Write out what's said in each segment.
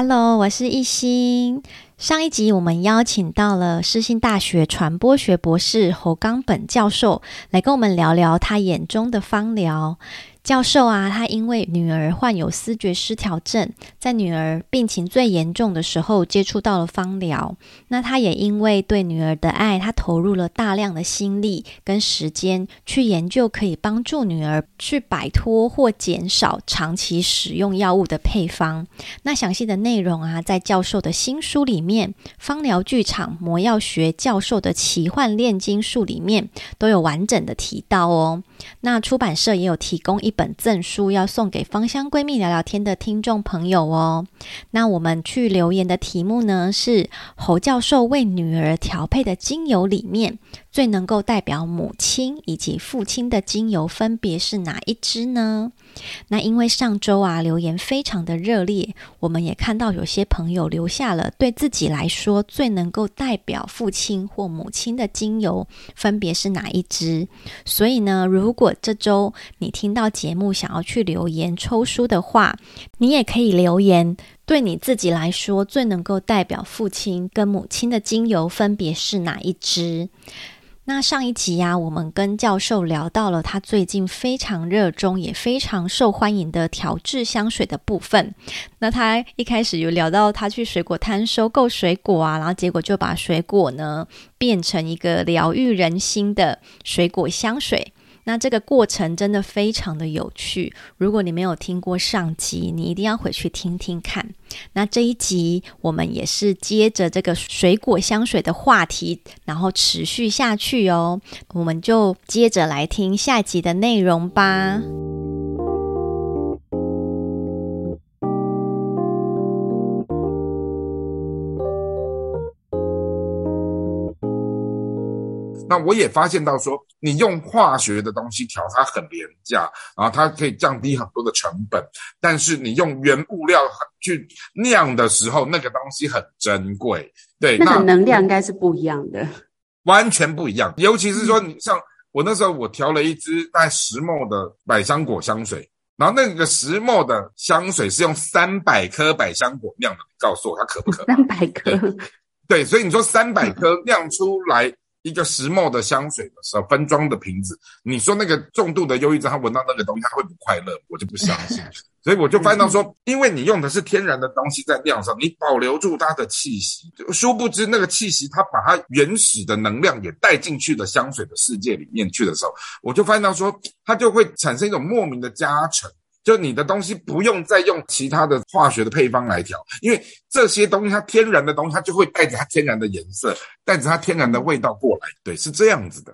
Hello，我是一心。上一集我们邀请到了世新大学传播学博士侯冈本教授来跟我们聊聊他眼中的芳疗。教授啊，他因为女儿患有思觉失调症，在女儿病情最严重的时候接触到了芳疗。那他也因为对女儿的爱，他投入了大量的心力跟时间去研究可以帮助女儿去摆脱或减少长期使用药物的配方。那详细的内容啊，在教授的新书里面《芳疗剧场魔药学教授的奇幻炼金术》里面都有完整的提到哦。那出版社也有提供一本赠书，要送给芳香闺蜜聊聊天的听众朋友哦。那我们去留言的题目呢，是侯教授为女儿调配的精油里面，最能够代表母亲以及父亲的精油分别是哪一支呢？那因为上周啊留言非常的热烈，我们也看到有些朋友留下了对自己来说最能够代表父亲或母亲的精油分别是哪一支。所以呢，如果这周你听到节目想要去留言抽书的话，你也可以留言，对你自己来说最能够代表父亲跟母亲的精油分别是哪一支。那上一集呀、我们跟教授聊到了他最近非常热衷也非常受欢迎的调制香水的部分。那他一开始有聊到他去水果摊收购水果啊，然后结果就把水果呢变成一个疗愈人心的水果香水。那这个过程真的非常的有趣，如果你没有听过上集，你一定要回去听听看。那这一集我们也是接着这个水果香水的话题，然后持续下去哦。我们就接着来听下集的内容吧。那我也发现到说，你用化学的东西调，它很廉价，然后它可以降低很多的成本。但是你用原物料去酿的时候，那个东西很珍贵。对，那个能量应该是不一样的，完全不一样。尤其是说，你像我那时候，我调了一支带石墨的百香果香水，然后那个十 ml 的香水是用三百颗百香果酿的，你告诉我它可不可？三百颗，对，所以你说三百颗酿出来。一个石墨的香水的时候，分装的瓶子，你说那个重度的忧郁症，他闻到那个东西，他会不快乐？我就不相信。所以我就发现到说，因为你用的是天然的东西在酿上，你保留住它的气息，殊不知那个气息，它把它原始的能量也带进去了香水的世界里面去的时候，我就发现到说，它就会产生一种莫名的加成。就你的东西不用再用其他的化学的配方来调，因为这些东西它天然的东西，它就会带着它天然的颜色，带着它天然的味道过来。对，是这样子的。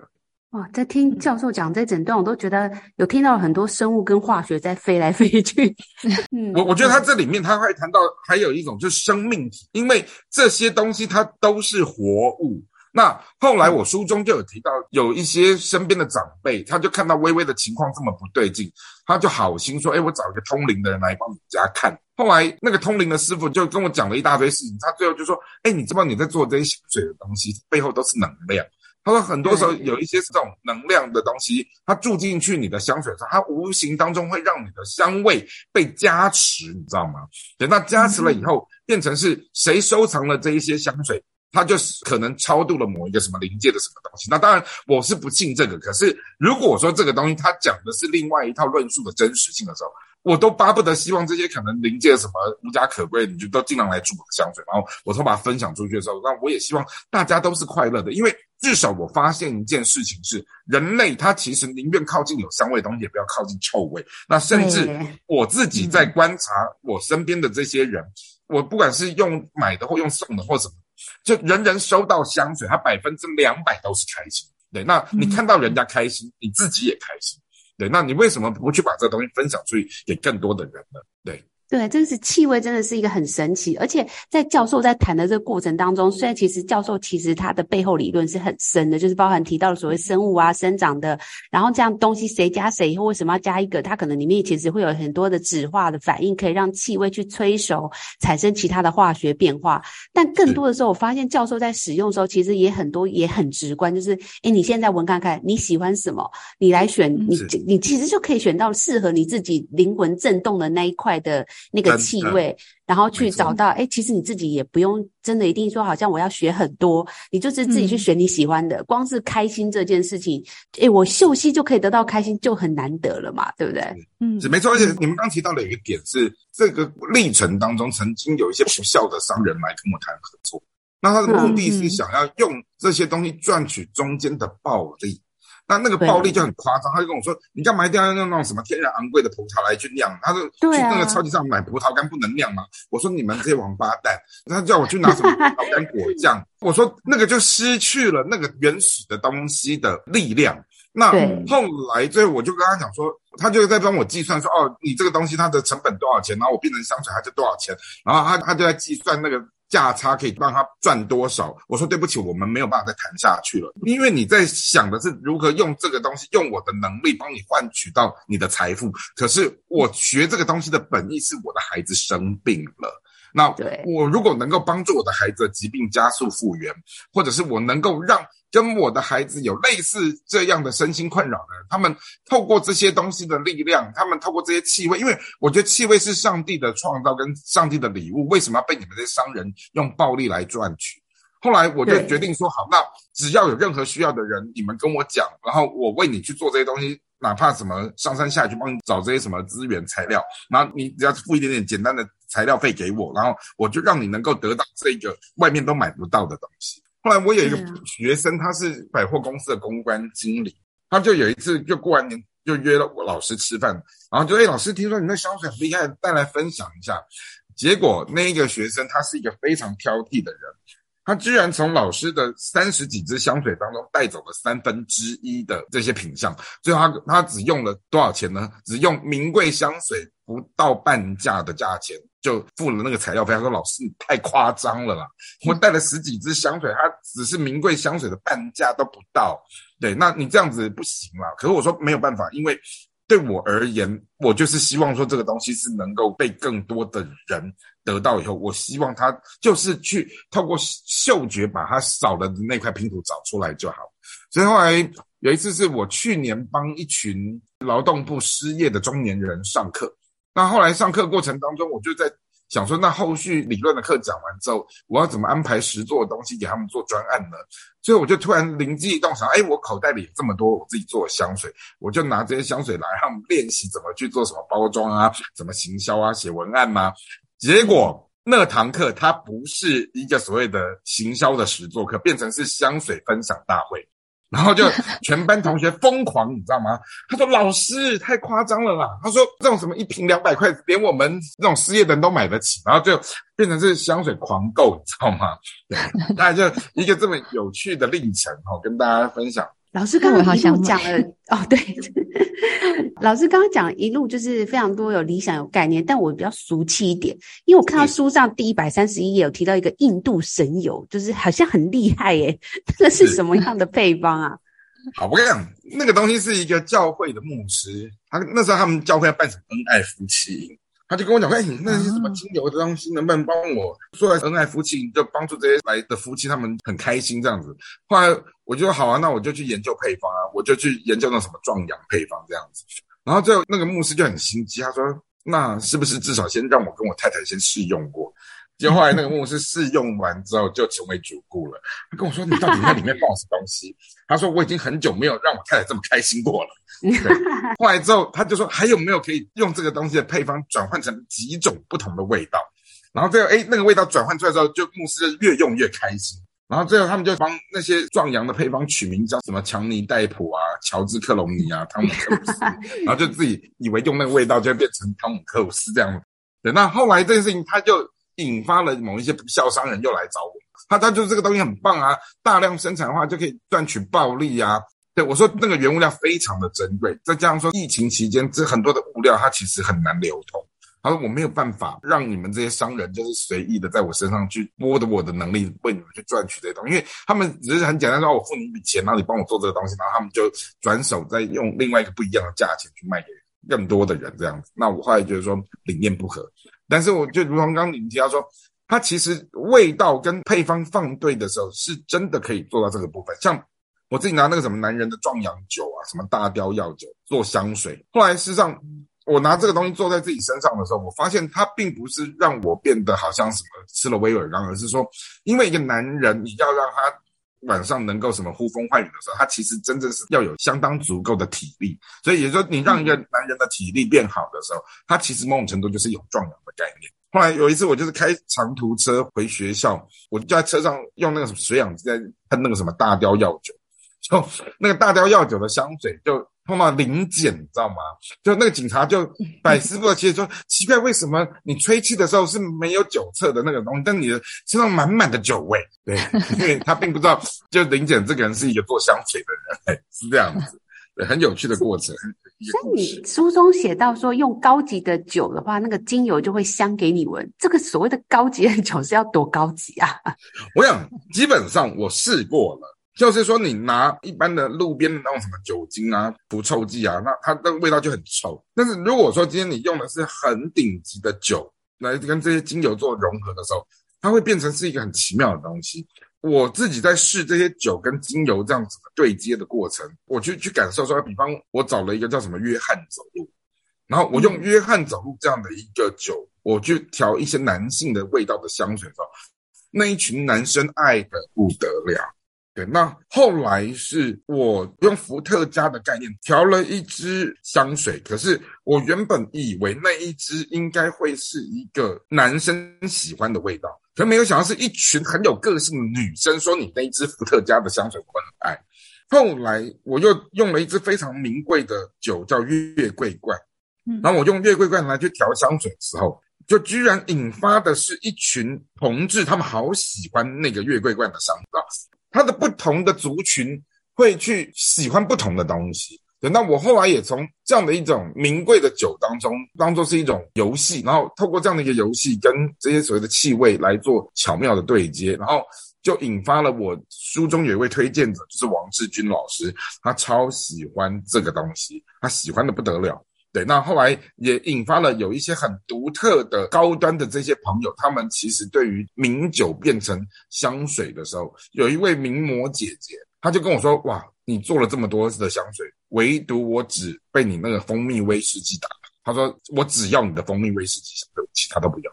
哇，在听教授讲这整段，我都觉得有听到很多生物跟化学在飞来飞去。嗯，我我觉得它这里面它会谈到还有一种就是生命体，因为这些东西它都是活物。那后来我书中就有提到，有一些身边的长辈，他就看到微微的情况这么不对劲，他就好心说：“哎，我找一个通灵的人来帮你家看。”后来那个通灵的师傅就跟我讲了一大堆事情，他最后就说：“哎，你知道你在做这些香水的东西背后都是能量。”他说很多时候有一些这种能量的东西，它注进去你的香水上，它无形当中会让你的香味被加持，你知道吗？等到加持了以后，变成是谁收藏了这一些香水？他就是可能超度了某一个什么灵界的什么东西，那当然我是不信这个。可是如果我说这个东西他讲的是另外一套论述的真实性的时候，我都巴不得希望这些可能灵界什么无家可归，你就都尽量来住我的香水，然后我都把它分享出去的时候，那我也希望大家都是快乐的，因为至少我发现一件事情是，人类他其实宁愿靠近有香味的东西，也不要靠近臭味。那甚至我自己在观察我身边的这些人，我不管是用买的或用送的或什么。就人人收到香水，他百分之两百都是开心。对，那你看到人家开心，嗯、你自己也开心。对，那你为什么不去把这个东西分享出去给更多的人呢？对。对，这是气味，真的是一个很神奇。而且在教授在谈的这个过程当中，虽然其实教授其实他的背后理论是很深的，就是包含提到了所谓生物啊、生长的，然后这样东西谁加谁或为什么要加一个，它可能里面其实会有很多的酯化的反应，可以让气味去催熟，产生其他的化学变化。但更多的时候，我发现教授在使用的时候，其实也很多也很直观，就是诶，你现在闻看看你喜欢什么，你来选，你你其实就可以选到适合你自己灵魂震动的那一块的。那个气味，然后去找到，哎，其实你自己也不用真的一定说，好像我要学很多，你就是自己去选你喜欢的。嗯、光是开心这件事情，哎，我嗅息就可以得到开心，就很难得了嘛，对不对？嗯，是没错。而且你们刚提到的一个点是，这个历程当中曾经有一些不肖的商人来跟我谈合作，那他的目的是想要用这些东西赚取中间的暴利。那那个暴利就很夸张，他就跟我说：“你干嘛一定要用那种什么天然昂贵的葡萄来去酿？”他说：“去那个超级市场买葡萄干不能酿吗？”我说：“你们这些王八蛋！”他叫我去拿什么葡萄干果酱，我说：“那个就失去了那个原始的东西的力量。”那后来最后我就跟他讲说，他就在帮我计算说：“哦，你这个东西它的成本多少钱？然后我变成香水它就多少钱？”然后他他就在计算那个。价差可以让他赚多少？我说对不起，我们没有办法再谈下去了，因为你在想的是如何用这个东西，用我的能力帮你换取到你的财富。可是我学这个东西的本意是我的孩子生病了。那我如果能够帮助我的孩子的疾病加速复原，或者是我能够让跟我的孩子有类似这样的身心困扰的人，他们透过这些东西的力量，他们透过这些气味，因为我觉得气味是上帝的创造跟上帝的礼物，为什么要被你们这些商人用暴力来赚取？后来我就决定说好，那只要有任何需要的人，你们跟我讲，然后我为你去做这些东西。哪怕什么上山下去帮你找这些什么资源材料，然后你只要付一点点简单的材料费给我，然后我就让你能够得到这个外面都买不到的东西。后来我有一个学生，他是百货公司的公关经理，他就有一次就过完年就约了我老师吃饭，然后就哎，老师听说你那香水很厉害，带来分享一下。结果那一个学生他是一个非常挑剔的人。他居然从老师的三十几支香水当中带走了三分之一的这些品相，最后他他只用了多少钱呢？只用名贵香水不到半价的价钱就付了那个材料费。他说：“老师，你太夸张了啦！我带了十几支香水，它只是名贵香水的半价都不到。对，那你这样子不行啦。可是我说没有办法，因为。”对我而言，我就是希望说这个东西是能够被更多的人得到以后，我希望他就是去透过嗅觉把他少了的那块拼图找出来就好。所以后来有一次是我去年帮一群劳动部失业的中年人上课，那后来上课过程当中，我就在。想说，那后续理论的课讲完之后，我要怎么安排实作的东西给他们做专案呢？所以我就突然灵机一动，想，哎，我口袋里有这么多我自己做的香水，我就拿这些香水来，让他们练习怎么去做什么包装啊，怎么行销啊，写文案嘛。结果那堂课它不是一个所谓的行销的实作课，变成是香水分享大会。然后就全班同学疯狂，你知道吗？他说：“老师太夸张了啦！”他说：“这种什么一瓶两百块，连我们这种失业的人都买得起。”然后就变成是香水狂购，你知道吗？对，大概就一个这么有趣的历程哈，跟大家分享。老师刚刚好像讲了 哦，对，老师刚刚讲一路就是非常多有理想有概念，但我比较俗气一点，因为我看到书上第一百三十一页有提到一个印度神油，就是好像很厉害耶，那个是什么样的配方啊？好，我跟你讲，那个东西是一个教会的牧师，他那时候他们教会要办什么恩爱夫妻。他就跟我讲，哎，你那些什么精油的东西，能不能帮我做来恩爱夫妻？就帮助这些来的夫妻，他们很开心这样子。后来我就说好啊，那我就去研究配方啊，我就去研究那什么壮阳配方这样子。然后最后那个牧师就很心机，他说，那是不是至少先让我跟我太太先试用过？结果后来那个牧师试用完之后就成为主顾了。他跟我说：“你到底在里面放什么东西？”他说：“我已经很久没有让我太太这么开心过了。”。后来之后他就说：“还有没有可以用这个东西的配方转换成几种不同的味道？”然后最后哎，那个味道转换出来之后，就牧师就越用越开心。然后最后他们就帮那些壮阳的配方取名叫什么强尼戴普啊、乔治克隆尼啊、汤姆克鲁斯，然后就自己以为用那个味道就会变成汤姆克鲁斯这样。对，那后来这件事情他就。引发了某一些不肖商人又来找我，他他就是这个东西很棒啊，大量生产的话就可以赚取暴利啊，对，我说那个原物料非常的珍贵，再加上说疫情期间这很多的物料它其实很难流通。他说我没有办法让你们这些商人就是随意的在我身上去剥夺我的能力为你们去赚取这些东西，因为他们只是很简单说，我付你一笔钱，然后你帮我做这个东西，然后他们就转手再用另外一个不一样的价钱去卖给更多的人这样子。那我后来觉得说理念不合，但是我就如同刚刚你们提到说，它其实味道跟配方放对的时候，是真的可以做到这个部分。像我自己拿那个什么男人的壮阳酒啊，什么大雕药酒做香水，后来事实上。我拿这个东西做在自己身上的时候，我发现它并不是让我变得好像什么吃了威尔刚，而是说，因为一个男人你要让他晚上能够什么呼风唤雨的时候，他其实真正是要有相当足够的体力。所以也就是说，你让一个男人的体力变好的时候，他其实某种程度就是有壮阳的概念。后来有一次，我就是开长途车回学校，我就在车上用那个水氧机在喷那个什么大雕药酒，就那个大雕药酒的香水就。碰到临检，你知道吗？就那个警察就 百思不得其解说，奇怪，为什么你吹气的时候是没有酒测的那个东西，但你的身上满满的酒味？对，因为他并不知道，就临检这个人是一个做香水的人，是这样子，对，很有趣的过程。所以你书中写到说，用高级的酒的话，那个精油就会香给你闻。这个所谓的高级的酒是要多高级啊？我想，基本上我试过了。就是说，你拿一般的路边的那种什么酒精啊、除臭剂啊，那它那个味道就很臭。但是如果说今天你用的是很顶级的酒来跟这些精油做融合的时候，它会变成是一个很奇妙的东西。我自己在试这些酒跟精油这样子的对接的过程，我去去感受说，比方我找了一个叫什么约翰走路，然后我用约翰走路这样的一个酒，我去调一些男性的味道的香水的时候，那一群男生爱的不得了。对，那后来是我用伏特加的概念调了一支香水，可是我原本以为那一支应该会是一个男生喜欢的味道，可没有想到是一群很有个性的女生说你那一支伏特加的香水我很爱。后来我又用了一支非常名贵的酒叫月桂冠，然后我用月桂冠来去调香水的时候，就居然引发的是一群同志，他们好喜欢那个月桂冠的香皂。它的不同的族群会去喜欢不同的东西。等到我后来也从这样的一种名贵的酒当中，当做是一种游戏，然后透过这样的一个游戏，跟这些所谓的气味来做巧妙的对接，然后就引发了我书中有一位推荐者，就是王志军老师，他超喜欢这个东西，他喜欢的不得了。对，那后来也引发了有一些很独特的高端的这些朋友，他们其实对于名酒变成香水的时候，有一位名模姐姐，她就跟我说：“哇，你做了这么多次的香水，唯独我只被你那个蜂蜜威士忌打了。”她说：“我只要你的蜂蜜威士忌香水，其他都不要。”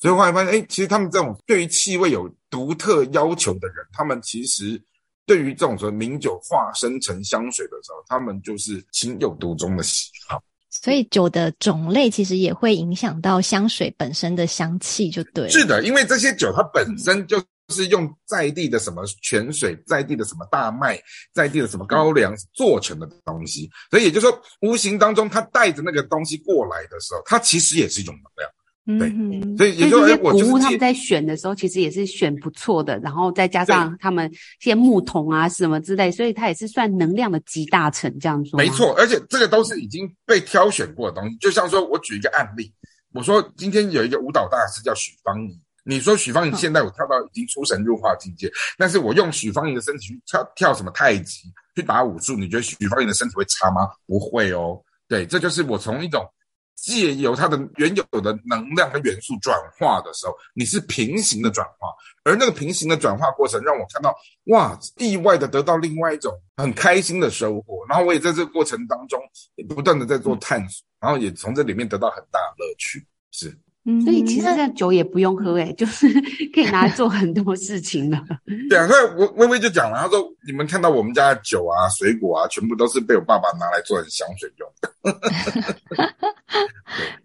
所以后来发现，哎，其实他们这种对于气味有独特要求的人，他们其实对于这种说名酒化身成香水的时候，他们就是情有独钟的喜好。所以酒的种类其实也会影响到香水本身的香气，就对。是的，因为这些酒它本身就是用在地的什么泉水、在地的什么大麦、在地的什么高粱做成的东西，所以也就是说，无形当中它带着那个东西过来的时候，它其实也是一种能量。对，嗯、所以也就是古物他们在选的时候，其实也是选不错的，然后再加上他们一些木桶啊什么之类，所以它也是算能量的集大成这样说。没错，而且这个都是已经被挑选过的东西。就像说我举一个案例，我说今天有一个舞蹈大师叫许芳宜，你说许芳宜现在我跳到已经出神入化境界，但是我用许芳宜的身体去跳跳什么太极，去打武术，你觉得许芳宜的身体会差吗？不会哦。对，这就是我从一种。借由它的原有的能量和元素转化的时候，你是平行的转化，而那个平行的转化过程让我看到，哇，意外的得到另外一种很开心的收获。然后我也在这个过程当中不断的在做探索，然后也从这里面得到很大的乐趣，是。嗯，所以其实这酒也不用喝，诶，就是 可以拿来做很多事情的。对啊，所以我微微就讲了，他说你们看到我们家的酒啊、水果啊，全部都是被我爸爸拿来做成香水用的。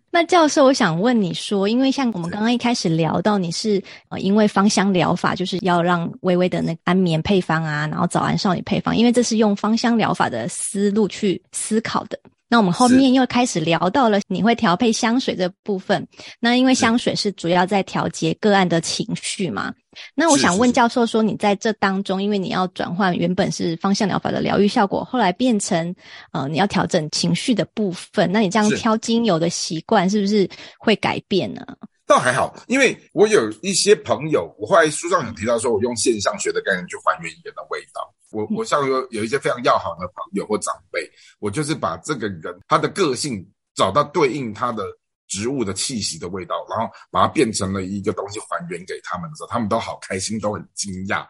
那教授，我想问你说，因为像我们刚刚一开始聊到，你是呃，因为芳香疗法就是要让微微的那个安眠配方啊，然后早安少女配方，因为这是用芳香疗法的思路去思考的。那我们后面又开始聊到了你会调配香水这部分。那因为香水是主要在调节个案的情绪嘛。那我想问教授说，你在这当中，因为你要转换原本是芳香疗法的疗愈效果，后来变成呃你要调整情绪的部分，那你这样挑精油的习惯是不是会改变呢？倒还好，因为我有一些朋友，我后来书上有提到说，我用现象学的概念去还原一个人的味道。我我像有有一些非常要好的朋友或长辈，我就是把这个人他的个性找到对应他的植物的气息的味道，然后把它变成了一个东西还原给他们的时候，他们都好开心，都很惊讶，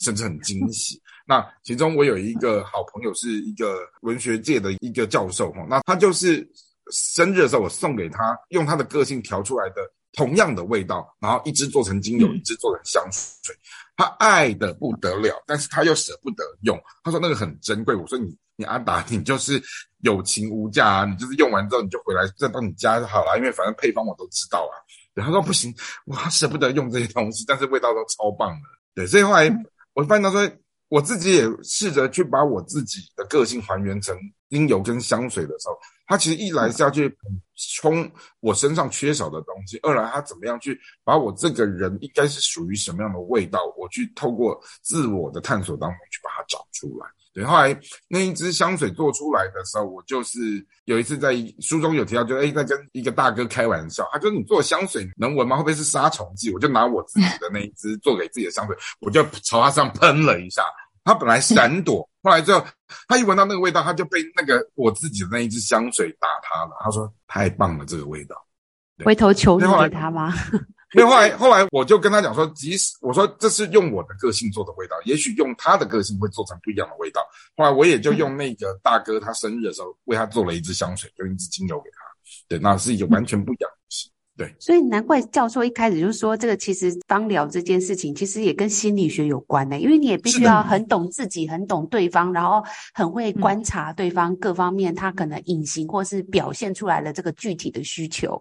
甚至很惊喜。那其中我有一个好朋友是一个文学界的一个教授哈，那他就是生日的时候，我送给他用他的个性调出来的同样的味道，然后一支做成精油，一支做成香水。他爱得不得了，但是他又舍不得用。他说那个很珍贵。我说你你阿达，你就是友情无价啊，你就是用完之后你就回来再到你家就好了，因为反正配方我都知道啊。然后他说不行，我舍不得用这些东西，但是味道都超棒的。对，所以后来我发现他说，我自己也试着去把我自己的个性还原成精油跟香水的时候，它其实一来是要去补充我身上缺少的东西，二来它怎么样去把我这个人应该是属于什么样的味道，我去透过自我的探索当中去把它找出来。对，后来那一支香水做出来的时候，我就是有一次在书中有提到，就诶在跟一个大哥开玩笑，他说你做香水能闻吗？会不会是杀虫剂？我就拿我自己的那一支做给自己的香水，我就朝他上喷了一下。他本来闪躲，后来之后他一闻到那个味道，他就被那个我自己的那一支香水打他了。他说太棒了，这个味道。回头求助给他吗？因为后来后来我就跟他讲说，即使我说这是用我的个性做的味道，也许用他的个性会做成不一样的味道。后来我也就用那个大哥他生日的时候为他做了一支香水，用一支精油给他。对，那是一个完全不一样的东西。对，所以难怪教授一开始就说，这个其实芳疗这件事情其实也跟心理学有关呢，因为你也必须要很懂自己，很懂对方，然后很会观察对方各方面他可能隐形或是表现出来的这个具体的需求。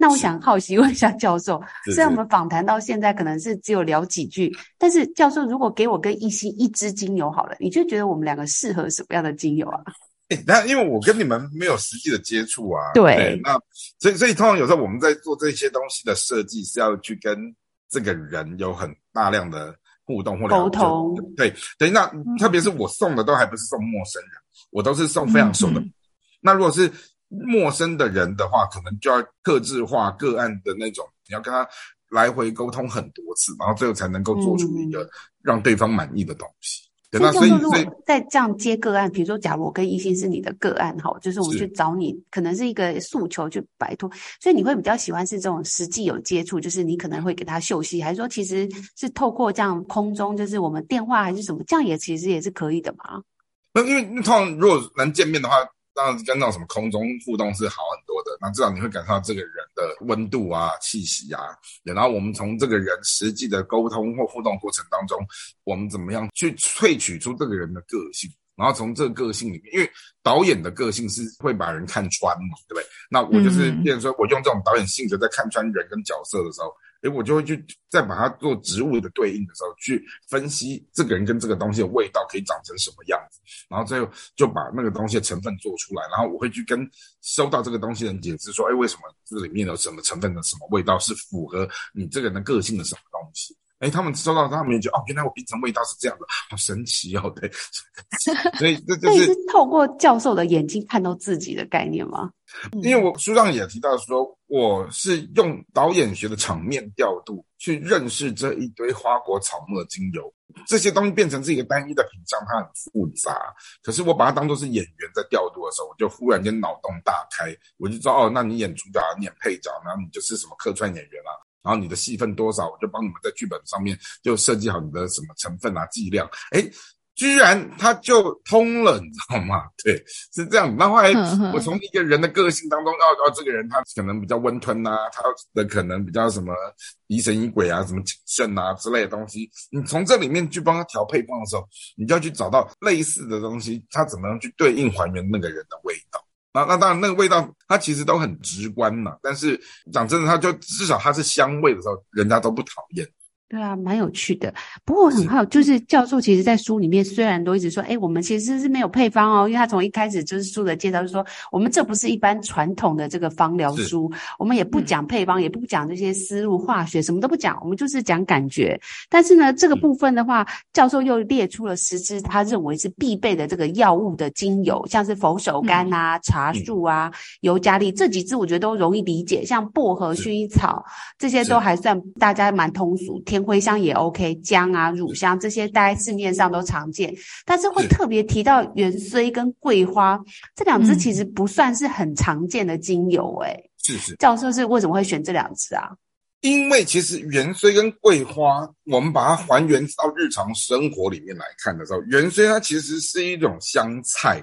那我想好奇问一下教授，虽然我们访谈到现在可能是只有聊几句，但是教授如果给我跟一心一支精油好了，你就觉得我们两个适合什么样的精油啊？欸，那因为我跟你们没有实际的接触啊，对，对，那所以所以通常有时候我们在做这些东西的设计是要去跟这个人有很大量的互动或沟通，对对，那特别是我送的都还不是送陌生人，我都是送非常熟的。嗯、那如果是陌生的人的话，可能就要客制化个案的那种，你要跟他来回沟通很多次，然后最后才能够做出一个让对方满意的东西。嗯所以，如果再这样接个案，比如说，假如我跟一心是你的个案，哈，就是我们去找你，可能是一个诉求去摆脱，所以你会比较喜欢是这种实际有接触，就是你可能会给他秀息，还是说其实是透过这样空中，就是我们电话还是什么，这样也其实也是可以的嘛？那因为通常如果能见面的话。当然跟那种什么空中互动是好很多的，那至少你会感受到这个人的温度啊、气息啊。然后我们从这个人实际的沟通或互动过程当中，我们怎么样去萃取出这个人的个性？然后从这个个性里面，因为导演的个性是会把人看穿嘛，对不对？那我就是，变成说我用这种导演性格在看穿人跟角色的时候。诶，我就会去再把它做植物的对应的时候，去分析这个人跟这个东西的味道可以长成什么样子，然后最后就把那个东西的成分做出来，然后我会去跟收到这个东西的人解释说，诶，为什么这里面有什么成分的什么味道是符合你这个人的个性的什么东西。哎，他们收到他们也觉得哦，原来我平常味道是这样的，好神奇哦，对，所以这就是，是透过教授的眼睛看到自己的概念吗？因为我书上也提到说，我是用导演学的场面调度去认识这一堆花果草木的精油，这些东西变成是一个单一的品项，它很复杂。可是我把它当做是演员在调度的时候，我就忽然间脑洞大开，我就知道哦，那你演主角，你演配角，然后你就是什么客串演员啊。然后你的戏份多少，我就帮你们在剧本上面就设计好你的什么成分啊、剂量。哎，居然他就通了，你知道吗？对，是这样。那后来我从一个人的个性当中，哦哦，这个人他可能比较温吞啊，他的可能比较什么疑神疑鬼啊、什么谨慎啊之类的东西，你从这里面去帮他调配方的时候，你就要去找到类似的东西，他怎么样去对应还原那个人的味道。那那当然，那个味道它其实都很直观嘛。但是讲真的，它就至少它是香味的时候，人家都不讨厌。对啊，蛮有趣的。不过我很好，就是教授其实，在书里面虽然都一直说，哎，我们其实是没有配方哦，因为他从一开始就是书的介绍，就说我们这不是一般传统的这个芳疗书，我们也不讲配方，嗯、也不讲这些思路、化学，什么都不讲，我们就是讲感觉。但是呢，这个部分的话，教授又列出了十支他认为是必备的这个药物的精油，像是佛手柑啊、嗯、茶树啊、尤加利这几支，我觉得都容易理解，像薄荷、薰衣草这些都还算大家蛮通俗。天茴香也 OK，姜啊、乳香这些，大家市面上都常见。但是会特别提到元荽跟桂花这两支，其实不算是很常见的精油诶、欸。是是，教授是为什么会选这两支啊？因为其实元荽跟桂花，我们把它还原到日常生活里面来看的时候，元荽它其实是一种香菜。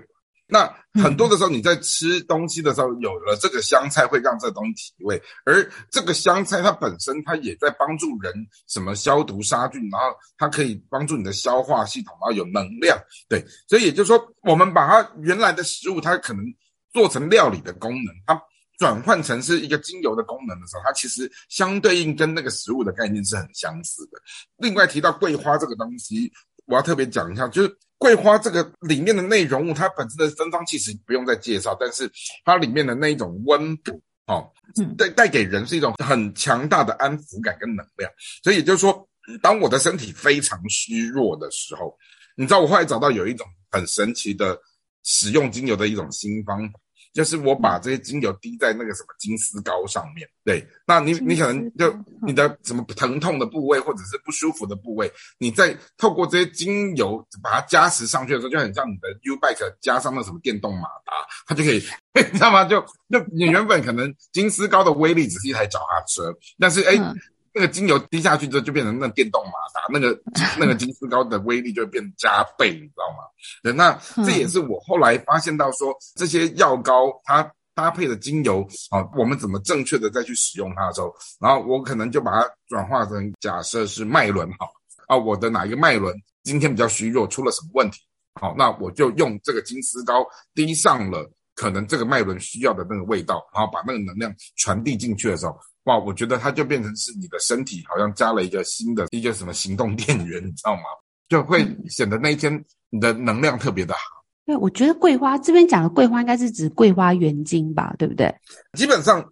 那很多的时候，你在吃东西的时候，有了这个香菜，会让这个东西提味。而这个香菜它本身，它也在帮助人什么消毒杀菌，然后它可以帮助你的消化系统，然后有能量。对，所以也就是说，我们把它原来的食物，它可能做成料理的功能，它转换成是一个精油的功能的时候，它其实相对应跟那个食物的概念是很相似的。另外提到桂花这个东西，我要特别讲一下，就是。桂花这个里面的内容物，它本身的芬芳其实不用再介绍，但是它里面的那一种温补，哦，带带给人是一种很强大的安抚感跟能量。所以也就是说，当我的身体非常虚弱的时候，你知道我后来找到有一种很神奇的使用精油的一种新方法。就是我把这些精油滴在那个什么金丝膏上面，对，那你你可能就你的什么疼痛的部位或者是不舒服的部位，你再透过这些精油把它加持上去的时候，就很像你的 U-Bike 加上了什么电动马达，它就可以，你知道吗？就就你原本可能金丝膏的威力只是一台脚踏车，但是哎。嗯那个精油滴下去之后，就变成那电动马达，那个 那个金丝膏的威力就会变加倍，你知道吗？对，那这也是我后来发现到说，这些药膏它搭配的精油啊，我们怎么正确的再去使用它的时候，然后我可能就把它转化成假设是脉轮好啊，我的哪一个脉轮今天比较虚弱，出了什么问题？好，那我就用这个金丝膏滴上了可能这个脉轮需要的那个味道，然后把那个能量传递进去的时候。哇，我觉得它就变成是你的身体好像加了一个新的一个什么行动电源，你知道吗？就会显得那一天你的能量特别的好。对，我觉得桂花这边讲的桂花应该是指桂花原精吧，对不对？基本上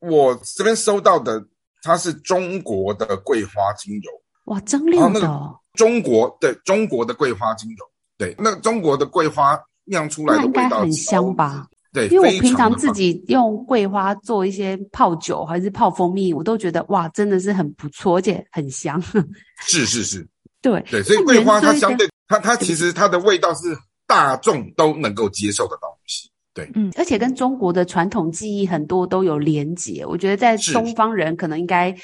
我这边收到的它是中国的桂花精油。哇，蒸馏的哦。中国，对，中国的桂花精油，对，那中国的桂花酿出来的味道很香吧？对，因为我平常自己用桂花做一些泡酒还是泡蜂蜜，我都觉得哇，真的是很不错，而且很香。是是是，对对，所以桂花它相对它它其实它的味道是大众都能够接受的东西。对，嗯，而且跟中国的传统技艺很多都有连结，我觉得在东方人可能应该。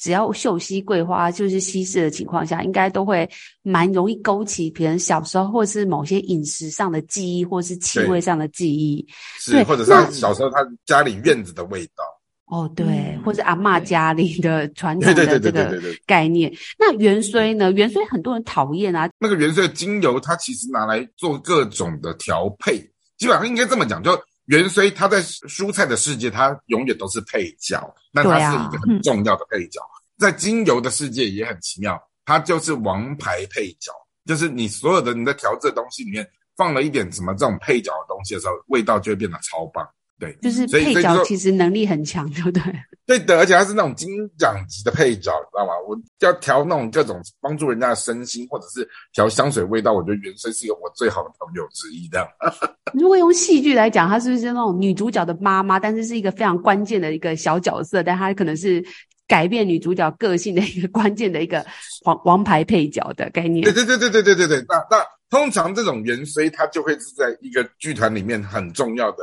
只要嗅吸桂花，就是稀释的情况下，应该都会蛮容易勾起别人小时候或是某些饮食上的记忆，或是气味上的记忆。是，或者是他小时候他家里院子的味道。哦，对，嗯、或是阿嬷家里的传统的这个概念。那元荽呢？元荽很多人讨厌啊。那个元荽精油，它其实拿来做各种的调配，基本上应该这么讲，就元荽它在蔬菜的世界，它永远都是配角。那它是一个很重要的配角，在精油的世界也很奇妙，它就是王牌配角，就是你所有的你在调制的东西里面放了一点什么这种配角的东西的时候，味道就会变得超棒。对，就是配角其实能力很强，对不对？对的，而且它是那种金奖级的配角，你知道吗？我要调那种各种帮助人家的身心，或者是调香水味道，我觉得原生是一个我最好的朋友之一。这样，如果用戏剧来讲，她是不是那种女主角的妈妈？但是是一个非常关键的一个小角色，但她可能是改变女主角个性的一个关键的一个王王牌配角的概念。对对对对对对对对。那那通常这种芫荽，它就会是在一个剧团里面很重要的。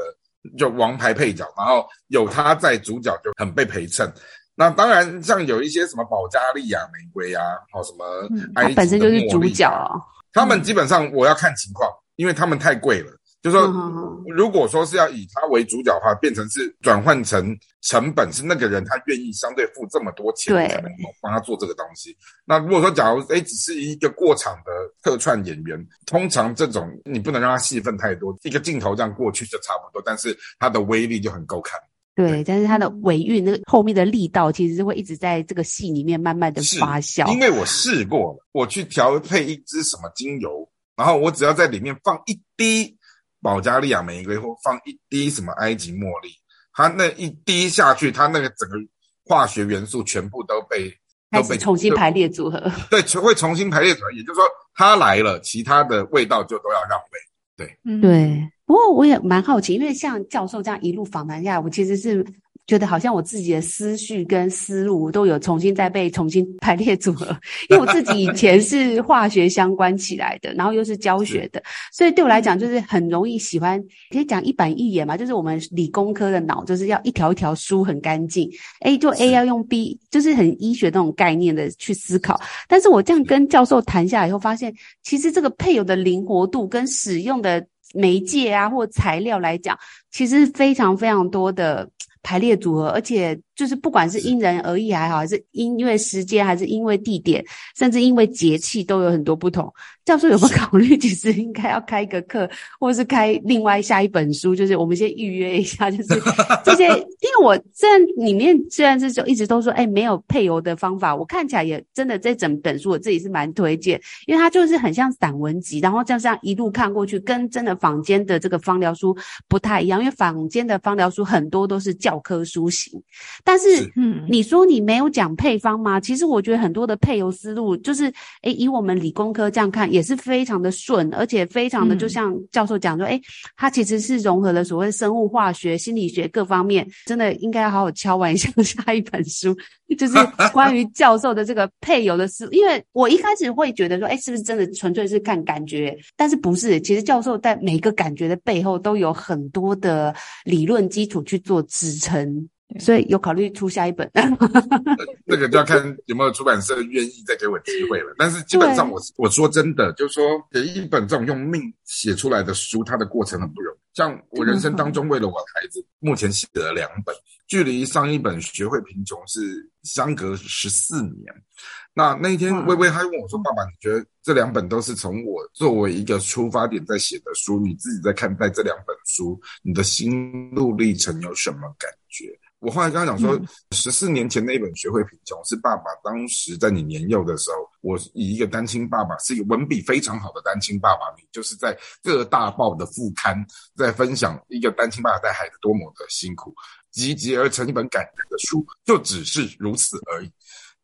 就王牌配角，然后有他在，主角就很被陪衬。那当然，像有一些什么保加利亚玫瑰啊，好什么，他本身就是主角。他们基本上我要看情况，因为他们太贵了。就说，如果说是要以他为主角的话，变成是转换成成本是那个人他愿意相对付这么多钱才能够帮他做这个东西。那如果说假如诶只是一个过场的客串演员，通常这种你不能让他戏份太多，一个镜头这样过去就差不多，但是他的威力就很够看。对，但是他的尾韵那个后面的力道，其实是会一直在这个戏里面慢慢的发酵。因为我试过了，我去调配一支什么精油，然后我只要在里面放一滴保加利亚玫瑰，或放一滴什么埃及茉莉，它那一滴下去，它那个整个化学元素全部都被都被重新排列组合。对，会重新排列组合，也就是说，它来了，其他的味道就都要让位。对，嗯，对。不过我也蛮好奇，因为像教授这样一路访谈下来，我其实是觉得好像我自己的思绪跟思路都有重新再被重新排列组合。因为我自己以前是化学相关起来的，然后又是教学的，所以对我来讲就是很容易喜欢，可以讲一板一眼嘛，就是我们理工科的脑就是要一条一条梳很干净，A 就 A 要用 B，就是很医学那种概念的去思考。但是我这样跟教授谈下来以后，发现其实这个配偶的灵活度跟使用的。媒介啊，或材料来讲，其实非常非常多的排列组合，而且。就是不管是因人而异还好，还是因为时间，还是因为地点，甚至因为节气，都有很多不同。教授有没有 考虑，其实应该要开一个课，或者是开另外下一本书？就是我们先预约一下，就是这些。因为我这里面虽然是就一直都说，哎，没有配油的方法，我看起来也真的这整本书我自己是蛮推荐，因为它就是很像散文集，然后这样一路看过去，跟真的坊间的这个芳疗书不太一样，因为坊间的芳疗书很多都是教科书型。但是，嗯，你说你没有讲配方吗？其实我觉得很多的配油思路，就是，哎，以我们理工科这样看，也是非常的顺，而且非常的，就像教授讲说，诶，它其实是融合了所谓生物化学、心理学各方面，真的应该要好好敲完一下 下一本书，就是关于教授的这个配油的思路。因为我一开始会觉得说，诶，是不是真的纯粹是看感觉？但是不是，其实教授在每个感觉的背后都有很多的理论基础去做支撑。所以有考虑出下一本，那个就要看有没有出版社愿意再给我机会了。但是基本上我，我我说真的，就是说给一本这种用命写出来的书，它的过程很不容易。像我人生当中为了我的孩子，目前写了两本，距离上一本学会贫穷是相隔十四年。那那一天微微还问我说：“爸爸，你觉得这两本都是从我作为一个出发点在写的书，你自己在看待这两本书，你的心路历程有什么感觉？”我后来跟他讲说，十四年前那一本《学会贫穷》是爸爸当时在你年幼的时候，我以一个单亲爸爸，是一个文笔非常好的单亲爸爸，你就是在各大报的副刊在分享一个单亲爸爸带孩子多么的辛苦，集结而成一本感人的书，就只是如此而已。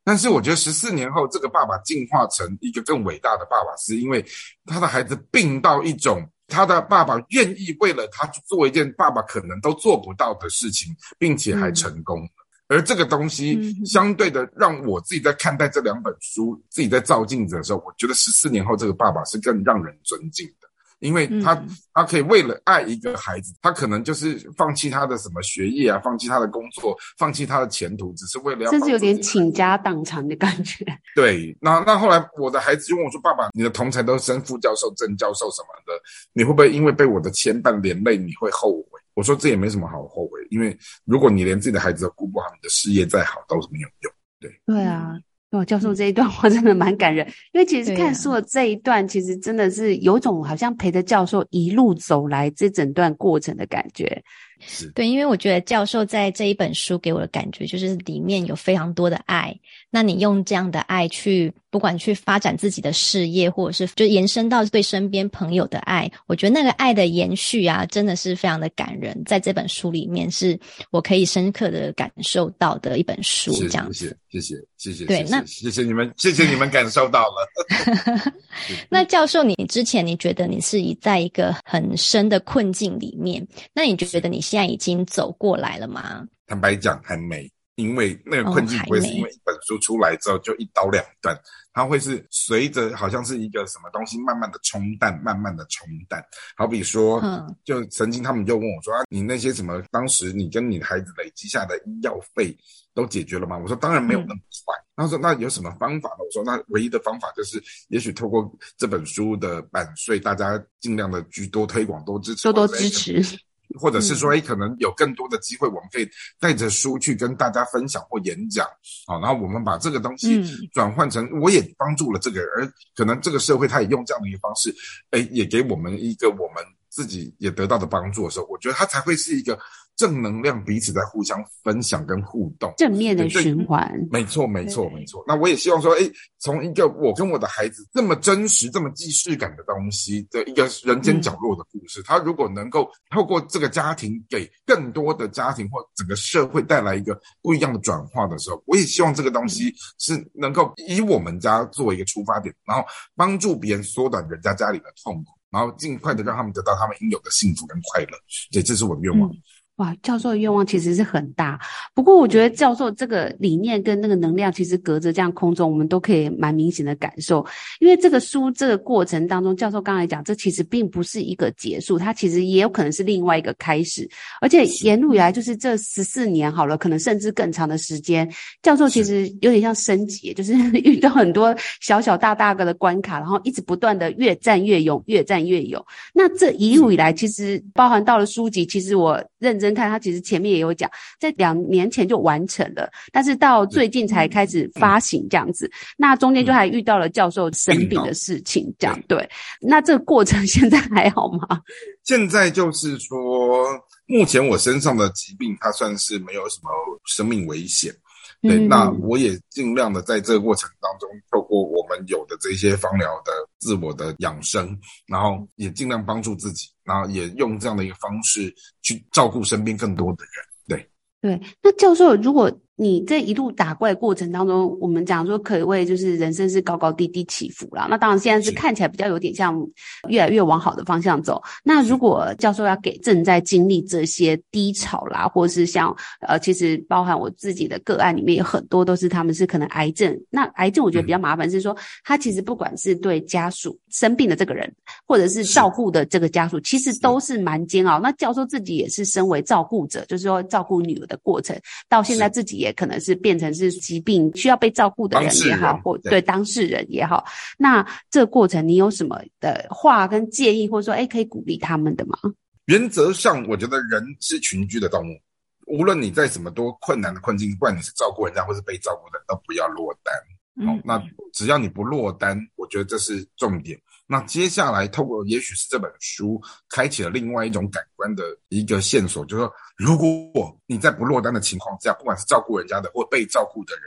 但是我觉得十四年后，这个爸爸进化成一个更伟大的爸爸，是因为他的孩子病到一种。他的爸爸愿意为了他去做一件爸爸可能都做不到的事情，并且还成功。嗯、而这个东西相对的，让我自己在看待这两本书，自己在照镜子的时候，我觉得十四年后这个爸爸是更让人尊敬的。因为他，嗯、他可以为了爱一个孩子，他可能就是放弃他的什么学业啊，放弃他的工作，放弃他的前途，只是为了要，甚至有点倾家荡产的感觉。对，那那后来我的孩子就问我说：“爸爸，你的同侪都升副教授、正教授什么的，你会不会因为被我的牵绊连累，你会后悔？”我说：“这也没什么好后悔，因为如果你连自己的孩子都顾不好，你的事业再好都是没有用。”对，对啊。哦，教授这一段 话真的蛮感人，因为其实看书的这一段，其实真的是有种好像陪着教授一路走来这整段过程的感觉。是对，因为我觉得教授在这一本书给我的感觉，就是里面有非常多的爱。那你用这样的爱去，不管去发展自己的事业，或者是就延伸到对身边朋友的爱，我觉得那个爱的延续啊，真的是非常的感人。在这本书里面，是我可以深刻的感受到的一本书。这样子，谢谢，谢谢，谢谢。对，那谢谢你们，谢谢你们感受到了。那教授，你之前你觉得你是以在一个很深的困境里面，那你觉得你现在已经走过来了吗？坦白讲，还没。因为那个困境不会是因为一本书出来之后就一刀两断，它会是随着好像是一个什么东西慢慢的冲淡，慢慢的冲淡。好比说，嗯，就曾经他们就问我说：“啊，你那些什么当时你跟你孩子累积下的医药费都解决了吗？”我说：“当然没有那么快。”他说：“那有什么方法呢？”我说：“那唯一的方法就是，也许透过这本书的版税，大家尽量的去多推广、多支持、多多支持。”或者是说，哎，可能有更多的机会，我们可以带着书去跟大家分享或演讲，好，然后我们把这个东西转换成，我也帮助了这个人，而可能这个社会他也用这样的一个方式，哎，也给我们一个我们自己也得到的帮助的时候，我觉得他才会是一个正能量彼此在互相分享跟互动，正面的循环。没错，没错，没错。那我也希望说，哎，从一个我跟我的孩子这么真实、这么既视感的东西的一个人间角落的故事，他、嗯、如果能够透过这个家庭给更多的家庭或整个社会带来一个不一样的转化的时候，我也希望这个东西是能够以我们家作为一个出发点，然后帮助别人缩短人家家里的痛苦，然后尽快的让他们得到他们应有的幸福跟快乐。所以这是我的愿望。嗯哇，教授的愿望其实是很大，不过我觉得教授这个理念跟那个能量，其实隔着这样空中，我们都可以蛮明显的感受。因为这个书这个过程当中，教授刚才讲，这其实并不是一个结束，它其实也有可能是另外一个开始。而且沿路以来，就是这十四年好了，可能甚至更长的时间，教授其实有点像升级，就是 遇到很多小小大大个的关卡，然后一直不断的越战越勇，越战越勇。那这一路以来，其实包含到了书籍，其实我认。真看他其实前面也有讲，在两年前就完成了，但是到最近才开始发行这样子。嗯、那中间就还遇到了教授生病的事情，这样对。那这个过程 现在还好吗？现在就是说，目前我身上的疾病，它算是没有什么生命危险。对，那我也尽量的在这个过程当中，透过我们有的这些芳疗的自我的养生，然后也尽量帮助自己，然后也用这样的一个方式去照顾身边更多的人。对，对。那教授，如果你这一路打怪过程当中，我们讲说可谓就是人生是高高低低起伏啦。那当然现在是看起来比较有点像越来越往好的方向走。那如果教授要给正在经历这些低潮啦，或是像呃，其实包含我自己的个案里面有很多都是他们是可能癌症。那癌症我觉得比较麻烦是说，他其实不管是对家属生病的这个人，或者是照顾的这个家属，其实都是蛮煎熬。那教授自己也是身为照顾者，就是说照顾女儿的过程，到现在自己也可能是变成是疾病需要被照顾的人也好，或对当事人也好，那这个过程你有什么的话跟建议，或者说哎可以鼓励他们的吗？原则上，我觉得人是群居的动物，无论你在什么多困难的困境，不管你是照顾人家或是被照顾的，都不要落单。好、嗯哦，那只要你不落单，我觉得这是重点。那接下来，透过也许是这本书，开启了另外一种感官的一个线索，就是说，如果你在不落单的情况下，不管是照顾人家的或被照顾的人，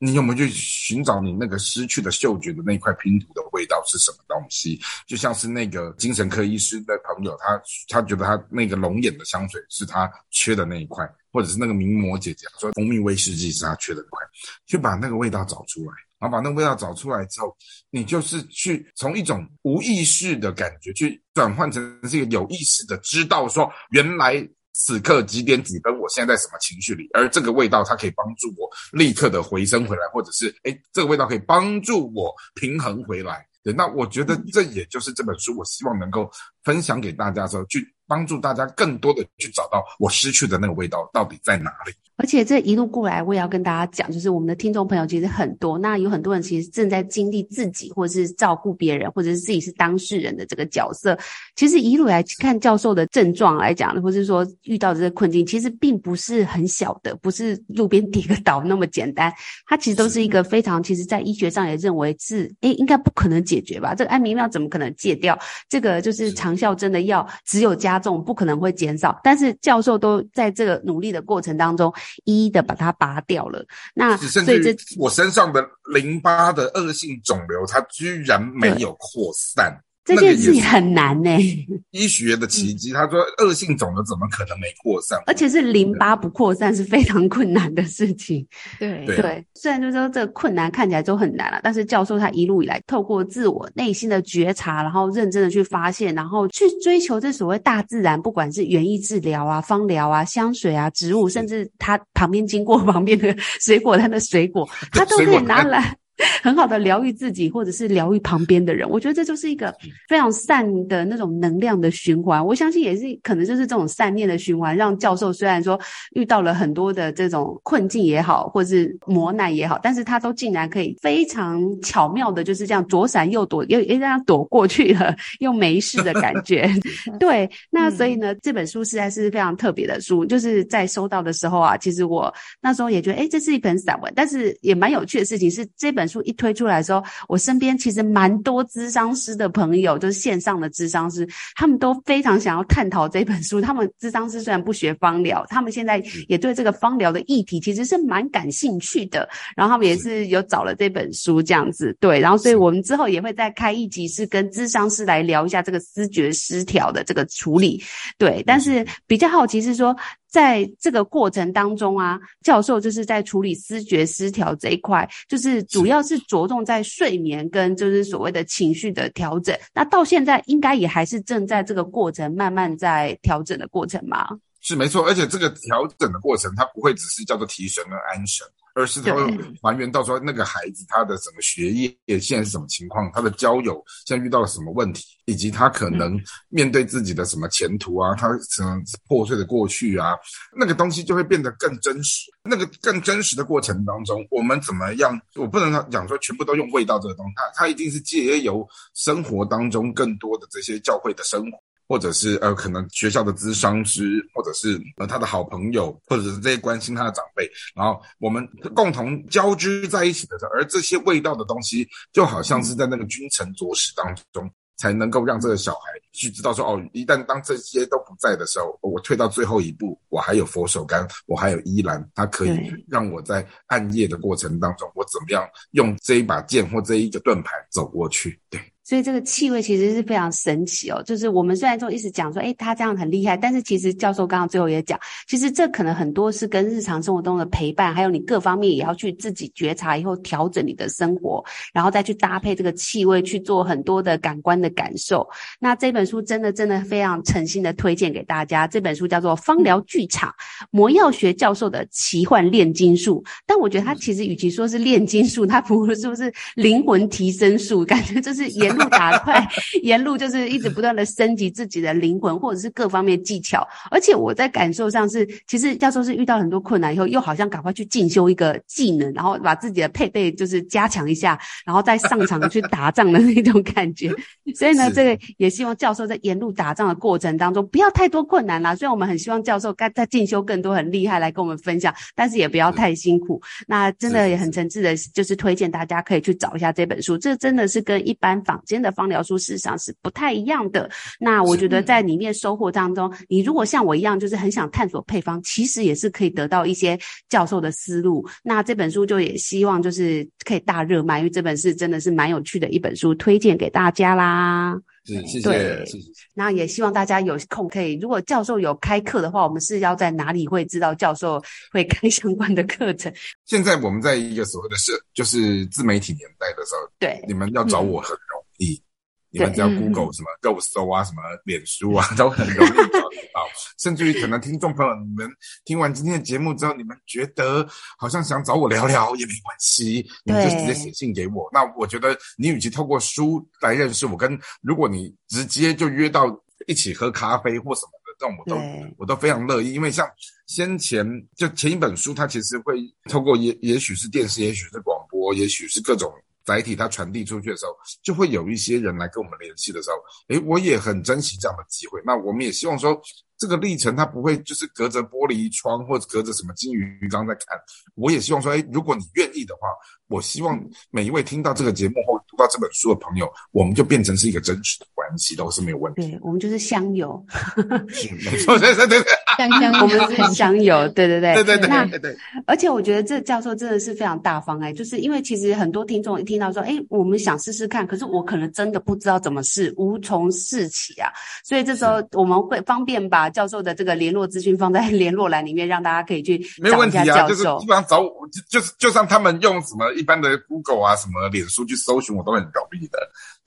你有没有去寻找你那个失去的嗅觉的那块拼图的味道是什么东西？就像是那个精神科医师的朋友，他他觉得他那个龙眼的香水是他缺的那一块，或者是那个名模姐姐说蜂蜜威士忌是他缺的那块，去把那个味道找出来。然后把那个味道找出来之后，你就是去从一种无意识的感觉，去转换成这个有意识的知道说，原来此刻几点几分，我现在在什么情绪里，而这个味道它可以帮助我立刻的回升回来，或者是诶，这个味道可以帮助我平衡回来。对，那我觉得这也就是这本书，我希望能够分享给大家的时候，去帮助大家更多的去找到我失去的那个味道到底在哪里。而且这一路过来，我也要跟大家讲，就是我们的听众朋友其实很多，那有很多人其实正在经历自己，或者是照顾别人，或者是自己是当事人的这个角色。其实一路来看教授的症状来讲，或者是说遇到的这个困境，其实并不是很小的，不是路边跌个倒那么简单。它其实都是一个非常，其实在医学上也认为是，诶，应该不可能解决吧？这个安眠药怎么可能戒掉？这个就是长效针的药，只有加重，不可能会减少。但是教授都在这个努力的过程当中。一一的把它拔掉了，那所以这我身上的淋巴的恶性肿瘤，它居然没有扩散。这件事情很难呢、欸，医学的奇迹。他说，恶性肿瘤怎么可能没扩散？而且是淋巴不扩散是非常困难的事情。对对，对，虽然就是说这个困难看起来都很难了，但是教授他一路以来透过自我内心的觉察，然后认真的去发现，然后去追求这所谓大自然，不管是园艺治疗啊、芳疗啊、香水啊、植物，甚至他旁边经过 旁边的水果摊的水果，他都可以拿来。很好的疗愈自己，或者是疗愈旁边的人，我觉得这就是一个非常善的那种能量的循环。我相信也是可能就是这种善念的循环，让教授虽然说遇到了很多的这种困境也好，或是磨难也好，但是他都竟然可以非常巧妙的就是这样左闪右躲，又又这样躲过去了，又没事的感觉。对，那所以呢，这本书实在是非常特别的书。就是在收到的时候啊，其实我那时候也觉得，诶，这是一本散文，但是也蛮有趣的事情是这本。书一推出来的时候，我身边其实蛮多咨商师的朋友，就是线上的咨商师，他们都非常想要探讨这本书。他们咨商师虽然不学芳疗，他们现在也对这个芳疗的议题其实是蛮感兴趣的。然后他们也是有找了这本书这样子，对。然后所以我们之后也会再开一集，是跟咨商师来聊一下这个思觉失调的这个处理，对。但是比较好奇是说。在这个过程当中啊，教授就是在处理思觉失调这一块，就是主要是着重在睡眠跟就是所谓的情绪的调整。那到现在应该也还是正在这个过程慢慢在调整的过程嘛？是没错，而且这个调整的过程，它不会只是叫做提神跟安神。而是他会还原到说那个孩子他的整个学业现在是什么情况，他的交友现在遇到了什么问题，以及他可能面对自己的什么前途啊，他什么破碎的过去啊，那个东西就会变得更真实。那个更真实的过程当中，我们怎么样？我不能讲说全部都用味道这个东西，它它一定是借由生活当中更多的这些教会的生活。或者是呃，可能学校的咨商师，或者是呃他的好朋友，或者是这些关心他的长辈，然后我们共同交织在一起的时候，而这些味道的东西，就好像是在那个君臣佐使当中，才能够让这个小孩去知道说，哦，一旦当这些都不在的时候，我退到最后一步，我还有佛手柑，我还有依兰，它可以让我在暗夜的过程当中，我怎么样用这一把剑或这一个盾牌走过去，对。所以这个气味其实是非常神奇哦，就是我们虽然说一直讲说，诶，他这样很厉害，但是其实教授刚刚最后也讲，其实这可能很多是跟日常生活中的陪伴，还有你各方面也要去自己觉察以后调整你的生活，然后再去搭配这个气味去做很多的感官的感受。那这本书真的真的非常诚心的推荐给大家，这本书叫做《芳疗剧场：魔药学教授的奇幻炼金术》，但我觉得它其实与其说是炼金术，它不如说是灵魂提升术，感觉这是 研。路打快，沿路就是一直不断的升级自己的灵魂，或者是各方面技巧。而且我在感受上是，其实教授是遇到很多困难以后，又好像赶快去进修一个技能，然后把自己的配备就是加强一下，然后再上场去打仗的那种感觉。所以呢，这个也希望教授在沿路打仗的过程当中，不要太多困难啦。虽然我们很希望教授该在进修更多很厉害来跟我们分享，但是也不要太辛苦。那真的也很诚挚的，就是推荐大家可以去找一下这本书。这真的是跟一般坊间的芳疗书事实上是不太一样的。那我觉得在里面收获当中，你如果像我一样，就是很想探索配方，其实也是可以得到一些教授的思路。那这本书就也希望就是可以大热卖，因为这本是真的是蛮有趣的一本书，推荐给大家啦。是，谢谢，谢谢。那也希望大家有空可以，如果教授有开课的话，我们是要在哪里会知道教授会开相关的课程？现在我们在一个所谓的社就是自媒体年代的时候，对，你们要找我很容易。嗯你们只要 Google 什么 Go 搜啊，什么脸书啊，都很容易找得到。甚至于可能听众朋友，你们听完今天的节目之后，你们觉得好像想找我聊聊也没关系，你们就直接写信给我。那我觉得你与其透过书来认识我，跟如果你直接就约到一起喝咖啡或什么的，这种我都我都非常乐意。因为像先前就前一本书，它其实会透过也也许是电视，也许是广播，也许是各种。载体它传递出去的时候，就会有一些人来跟我们联系的时候，诶，我也很珍惜这样的机会。那我们也希望说，这个历程它不会就是隔着玻璃窗或者隔着什么金鱼缸在看。我也希望说，哎，如果你愿意的话，我希望每一位听到这个节目或读到这本书的朋友，我们就变成是一个真实的关系，都是没有问题。对，我们就是香友。没错，对对对。香香，我们是香友，对对对，对对对，对对。而且我觉得这教授真的是非常大方哎，就是因为其实很多听众一听到说，哎，我们想试试看，可是我可能真的不知道怎么试，无从试起啊。所以这时候我们会方便把教授的这个联络资讯放在 联络栏里面，让大家可以去。没问题啊，就是基本上找我，就就是就算他们用什么一般的 Google 啊、什么脸书去搜寻，我都很容易的。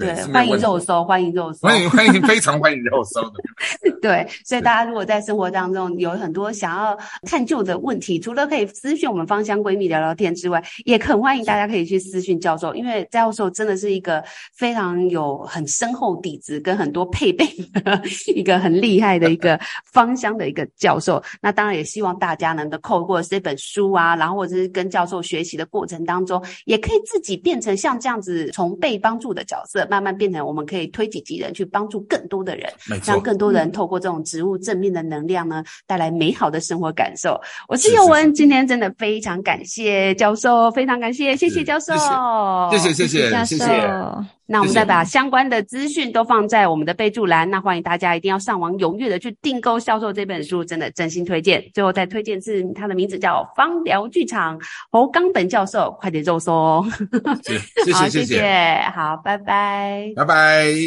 对，欢迎肉搜，欢迎肉搜，欢迎欢迎，非常欢迎肉搜的。对，所以大家如果在生活当中有很多想要探究的问题，除了可以私讯我们芳香闺蜜聊聊天之外，也很欢迎大家可以去私讯教授，因为教授真的是一个非常有很深厚底子跟很多配备的一个很厉害的一个芳香的一个教授。那当然也希望大家能够透过这本书啊，然后或者是跟教授学习的过程当中，也可以自己变成像这样子从被帮助的角色。慢慢变成我们可以推己及人，去帮助更多的人，让更多人透过这种植物正面的能量呢，带来美好的生活感受。我是尤文，今天真的非常感谢教授，非常感谢，谢谢教授，谢谢谢谢谢谢。那我们再把相关的资讯都放在我们的备注栏，那欢迎大家一定要上网踊跃的去订购销售这本书，真的真心推荐。最后再推荐是它的名字叫《芳疗剧场》，侯刚本教授，快点肉搜哦。谢谢谢谢，好，谢谢，好，拜拜，拜拜。